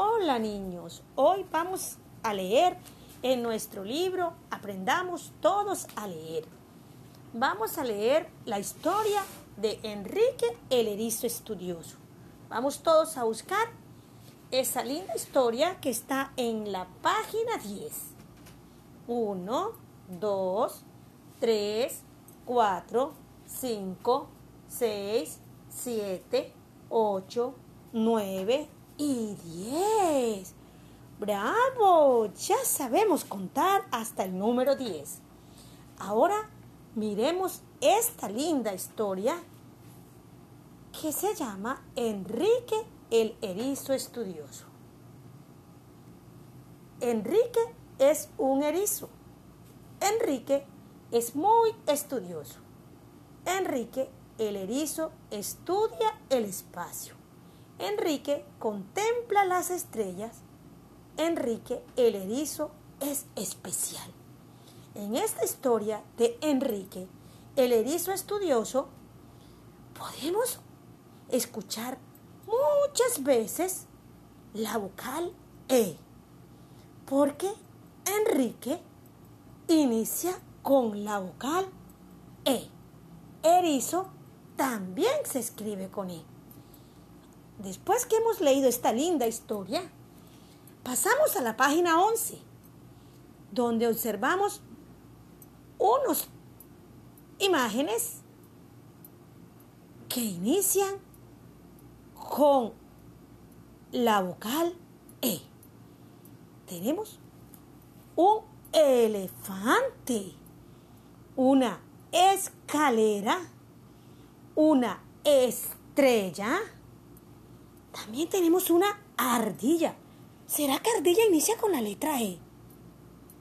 Hola niños, hoy vamos a leer en nuestro libro Aprendamos todos a leer. Vamos a leer la historia de Enrique el Erizo Estudioso. Vamos todos a buscar esa linda historia que está en la página 10. 1, 2, 3, 4, 5, 6, 7, 8, 9 y 10. ¡Bravo! Ya sabemos contar hasta el número 10. Ahora miremos esta linda historia que se llama Enrique el Erizo Estudioso. Enrique es un erizo. Enrique es muy estudioso. Enrique el erizo estudia el espacio. Enrique contempla las estrellas. Enrique el erizo es especial. En esta historia de Enrique el erizo estudioso podemos escuchar muchas veces la vocal E, porque Enrique inicia con la vocal E. Erizo también se escribe con E. Después que hemos leído esta linda historia, pasamos a la página 11, donde observamos unos imágenes que inician con la vocal E. Tenemos un elefante, una escalera, una estrella. También tenemos una ardilla. ¿Será que ardilla inicia con la letra E?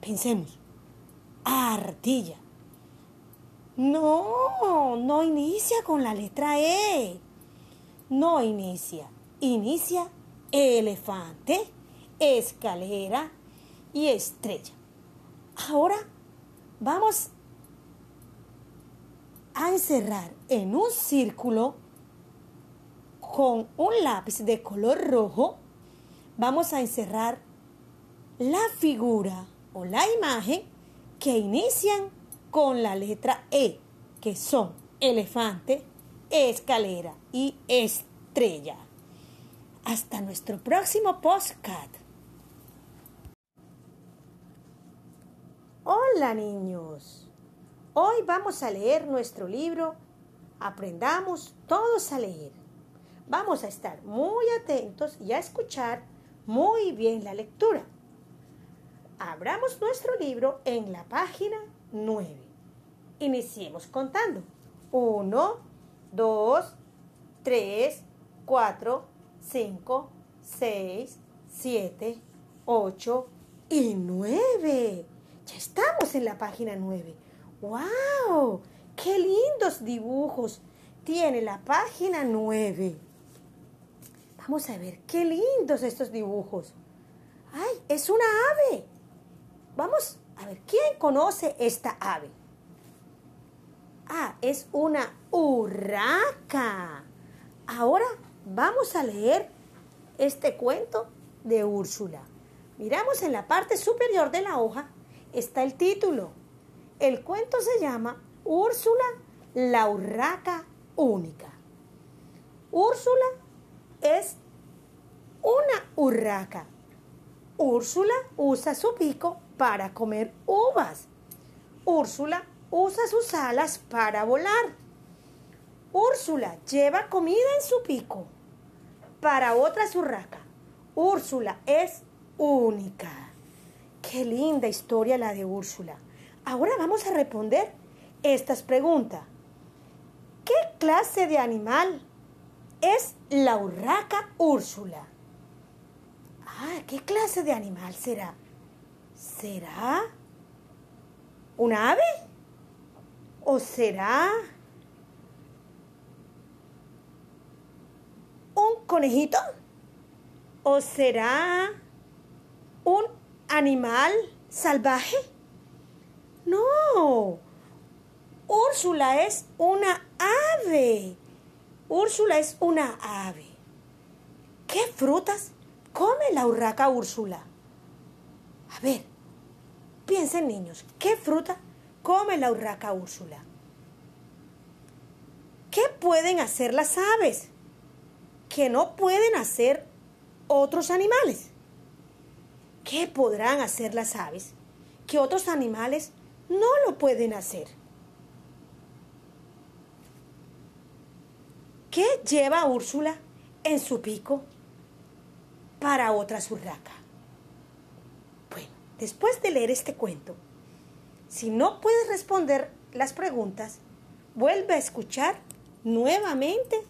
Pensemos. Ardilla. No, no inicia con la letra E. No inicia. Inicia elefante, escalera y estrella. Ahora vamos a encerrar en un círculo con un lápiz de color rojo. Vamos a encerrar la figura o la imagen que inician con la letra E, que son elefante, escalera y estrella. Hasta nuestro próximo postcard. Hola niños. Hoy vamos a leer nuestro libro Aprendamos todos a leer. Vamos a estar muy atentos y a escuchar muy bien la lectura. Abramos nuestro libro en la página 9. Iniciemos contando. 1, 2, 3, 4, 5, 6, 7, 8 y 9. Ya estamos en la página 9. ¡Wow! ¡Qué lindos dibujos tiene la página 9! Vamos a ver, qué lindos estos dibujos. ¡Ay, es una ave! Vamos a ver, ¿quién conoce esta ave? Ah, es una urraca. Ahora vamos a leer este cuento de Úrsula. Miramos en la parte superior de la hoja, está el título. El cuento se llama Úrsula, la urraca única. Úrsula es una urraca. Úrsula usa su pico para comer uvas. Úrsula usa sus alas para volar. Úrsula lleva comida en su pico. Para otra urraca, Úrsula es única. Qué linda historia la de Úrsula. Ahora vamos a responder estas preguntas. ¿Qué clase de animal es la urraca Úrsula? Ah, ¿qué clase de animal será? ¿Será un ave? ¿O será un conejito? ¿O será un animal salvaje? No. Úrsula es una ave. Úrsula es una ave. ¿Qué frutas come la urraca Úrsula? A ver, piensen niños, ¿qué fruta come la urraca Úrsula? ¿Qué pueden hacer las aves que no pueden hacer otros animales? ¿Qué podrán hacer las aves que otros animales no lo pueden hacer? ¿Qué lleva Úrsula en su pico para otra urraca? Bueno, después de leer este cuento, si no puedes responder las preguntas, vuelve a escuchar nuevamente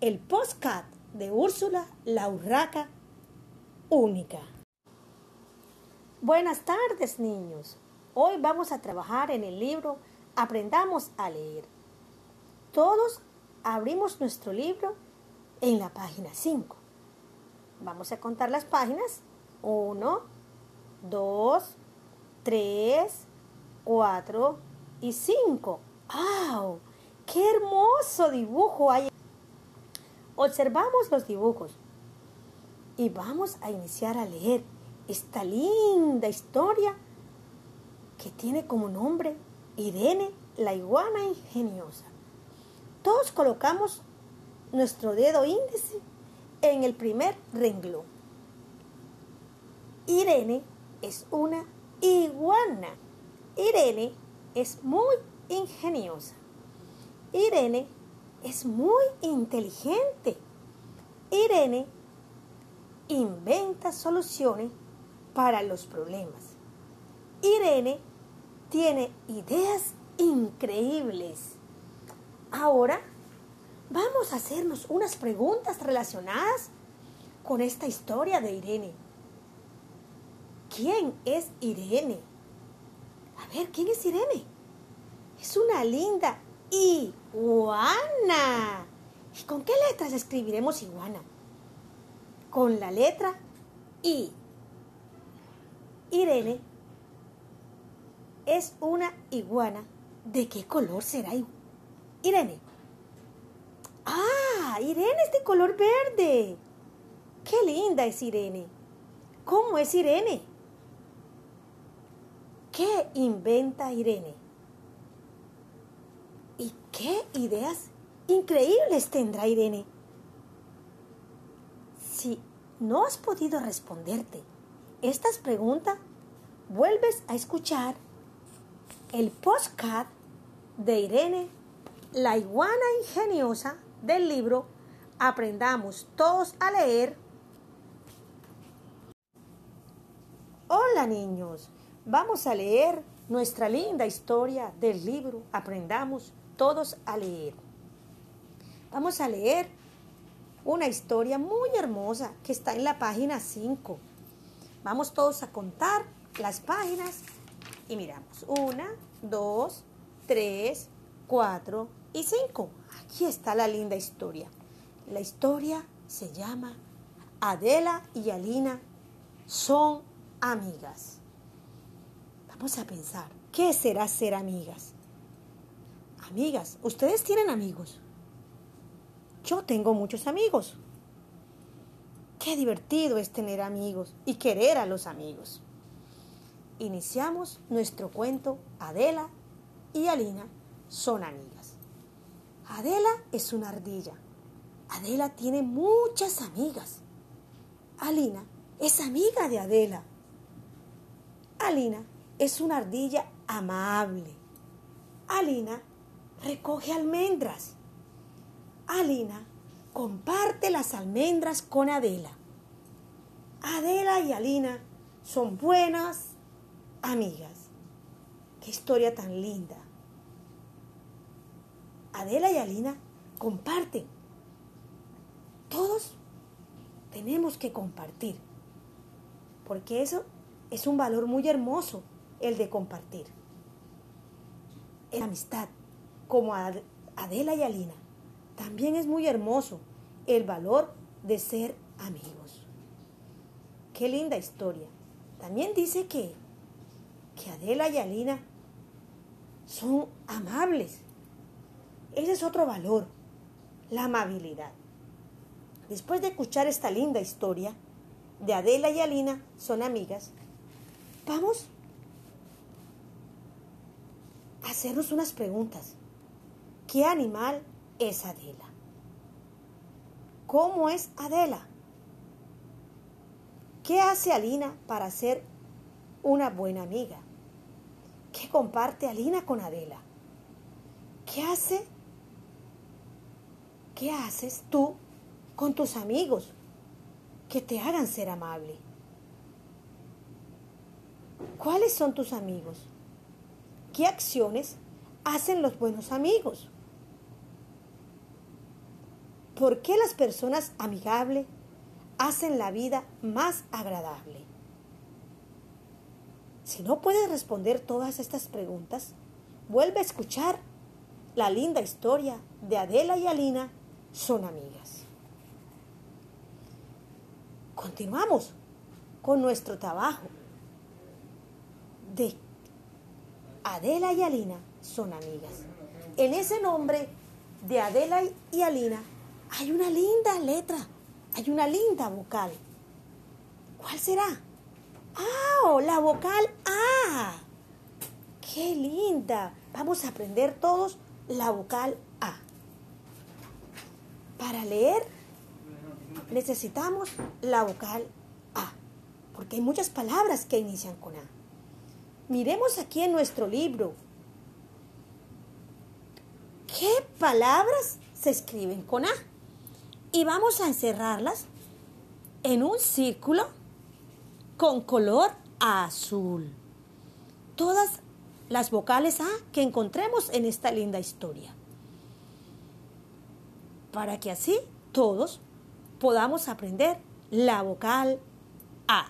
el postcat de Úrsula la urraca única. Buenas tardes, niños. Hoy vamos a trabajar en el libro Aprendamos a leer. Todos abrimos nuestro libro en la página 5. Vamos a contar las páginas. 1, 2, 3, 4 y 5. ¡Wow! ¡Qué hermoso dibujo hay! Observamos los dibujos y vamos a iniciar a leer esta linda historia que tiene como nombre Irene, la iguana ingeniosa. Todos colocamos nuestro dedo índice en el primer renglón. Irene es una iguana. Irene es muy ingeniosa. Irene es muy inteligente. Irene inventa soluciones para los problemas. Irene tiene ideas increíbles. Ahora vamos a hacernos unas preguntas relacionadas con esta historia de Irene. ¿Quién es Irene? A ver, ¿quién es Irene? Es una linda iguana. ¿Y con qué letras escribiremos iguana? Con la letra I. Irene es una iguana. ¿De qué color será Irene? Ah, Irene es de color verde. Qué linda es Irene. ¿Cómo es Irene? ¿Qué inventa Irene? ¿Y qué ideas increíbles tendrá Irene? Si no has podido responderte estas preguntas, vuelves a escuchar el postcard de Irene, la iguana ingeniosa del libro Aprendamos todos a leer. Hola niños, vamos a leer nuestra linda historia del libro Aprendamos todos a leer. Vamos a leer una historia muy hermosa que está en la página 5. Vamos todos a contar las páginas y miramos. Una, dos, tres, cuatro y cinco. Aquí está la linda historia. La historia se llama Adela y Alina son amigas. Vamos a pensar, ¿qué será ser amigas? Amigas, ¿ustedes tienen amigos? Yo tengo muchos amigos. Qué divertido es tener amigos y querer a los amigos. Iniciamos nuestro cuento Adela y Alina son amigas. Adela es una ardilla. Adela tiene muchas amigas. Alina es amiga de Adela. Alina es una ardilla amable. Alina recoge almendras. Alina comparte las almendras con Adela. Adela y Alina son buenas amigas. Qué historia tan linda. Adela y Alina comparten. Todos tenemos que compartir. Porque eso es un valor muy hermoso, el de compartir. En amistad, como Adela y Alina, también es muy hermoso el valor de ser amigos. Qué linda historia. También dice que, que Adela y Alina son amables. Ese es otro valor, la amabilidad. después de escuchar esta linda historia de Adela y Alina, son amigas, vamos a hacernos unas preguntas. ¿Qué animal es Adela? ¿Cómo es Adela? ¿Qué hace Alina para ser una buena amiga? ¿Qué comparte Alina con Adela? ¿Qué hace? ¿Qué haces tú con tus amigos que te hagan ser amable? ¿Cuáles son tus amigos? ¿Qué acciones hacen los buenos amigos? ¿Por qué las personas amigables hacen la vida más agradable? Si no puedes responder todas estas preguntas, vuelve a escuchar la linda historia de Adela y Alina son amigas. Continuamos con nuestro trabajo de Adela y Alina son amigas. En ese nombre de Adela y Alina hay una linda letra, hay una linda vocal. ¿Cuál será? ¡Ah! La vocal A. ¡Qué linda! Vamos a aprender todos la vocal. Para leer necesitamos la vocal A, porque hay muchas palabras que inician con A. Miremos aquí en nuestro libro. ¿Qué palabras se escriben con A? Y vamos a encerrarlas en un círculo con color azul. Todas las vocales A que encontremos en esta linda historia. Para que así todos podamos aprender la vocal A.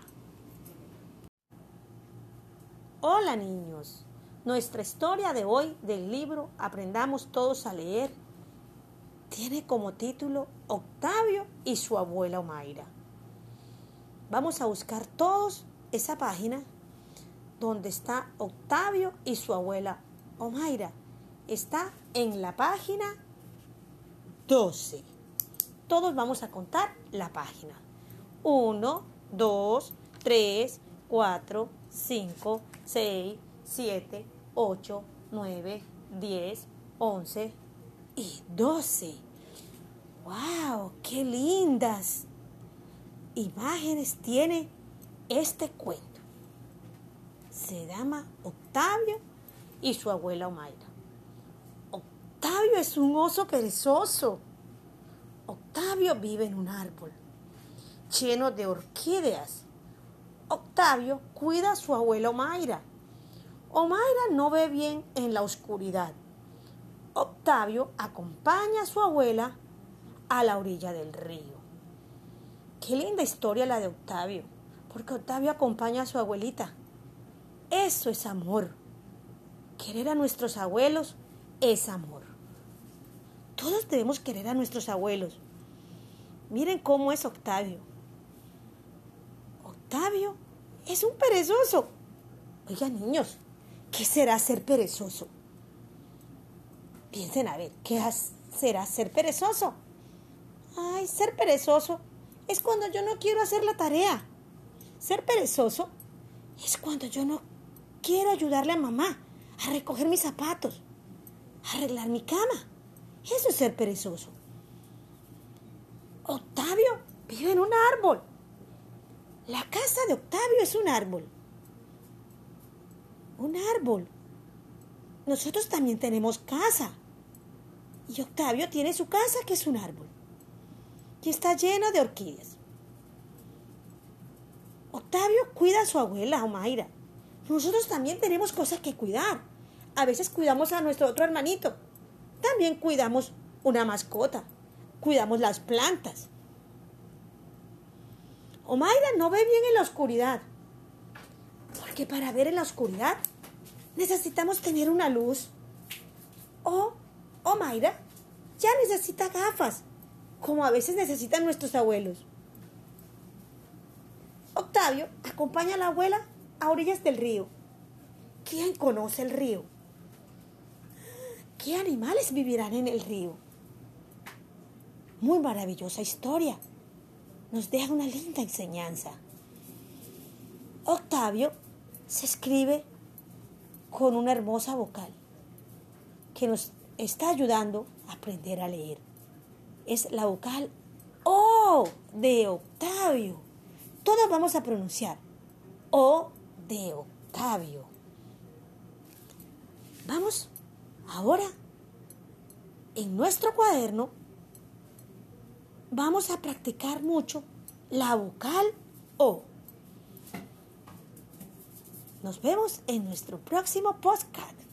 Hola niños, nuestra historia de hoy del libro Aprendamos todos a leer tiene como título Octavio y su abuela Omaira. Vamos a buscar todos esa página donde está Octavio y su abuela Omaira. Está en la página 12. Todos vamos a contar la página. 1, 2, 3, 4, 5, 6, 7, 8, 9, 10, 11 y 12. ¡Wow! ¡Qué lindas! Imágenes tiene este cuento se llama Octavio y su abuela Omaira. Octavio es un oso perezoso. Octavio vive en un árbol lleno de orquídeas. Octavio cuida a su abuela Omaira. Omaira no ve bien en la oscuridad. Octavio acompaña a su abuela a la orilla del río. Qué linda historia la de Octavio, porque Octavio acompaña a su abuelita eso es amor. Querer a nuestros abuelos es amor. Todos debemos querer a nuestros abuelos. Miren cómo es Octavio. Octavio es un perezoso. Oigan, niños, ¿qué será ser perezoso? Piensen a ver, ¿qué será ser perezoso? Ay, ser perezoso es cuando yo no quiero hacer la tarea. Ser perezoso es cuando yo no quiero ayudarle a mamá a recoger mis zapatos, a arreglar mi cama. Eso es ser perezoso. Octavio vive en un árbol. La casa de Octavio es un árbol. Un árbol. Nosotros también tenemos casa. Y Octavio tiene su casa que es un árbol. Y está llena de orquídeas. Octavio cuida a su abuela, Omaira nosotros también tenemos cosas que cuidar. A veces cuidamos a nuestro otro hermanito. También cuidamos una mascota. Cuidamos las plantas. Omaira no ve bien en la oscuridad. Porque para ver en la oscuridad necesitamos tener una luz. O Omaira ya necesita gafas, como a veces necesitan nuestros abuelos. Octavio acompaña a la abuela a orillas del río. ¿Quién conoce el río? ¿Qué animales vivirán en el río? Muy maravillosa historia. nos deja una linda enseñanza. Octavio se escribe con una hermosa vocal que nos está ayudando a aprender a leer. Es la vocal O de Octavio. Todos vamos a pronunciar O de Octavio. Vamos ahora en nuestro cuaderno. Vamos a practicar mucho la vocal O. Nos vemos en nuestro próximo podcast.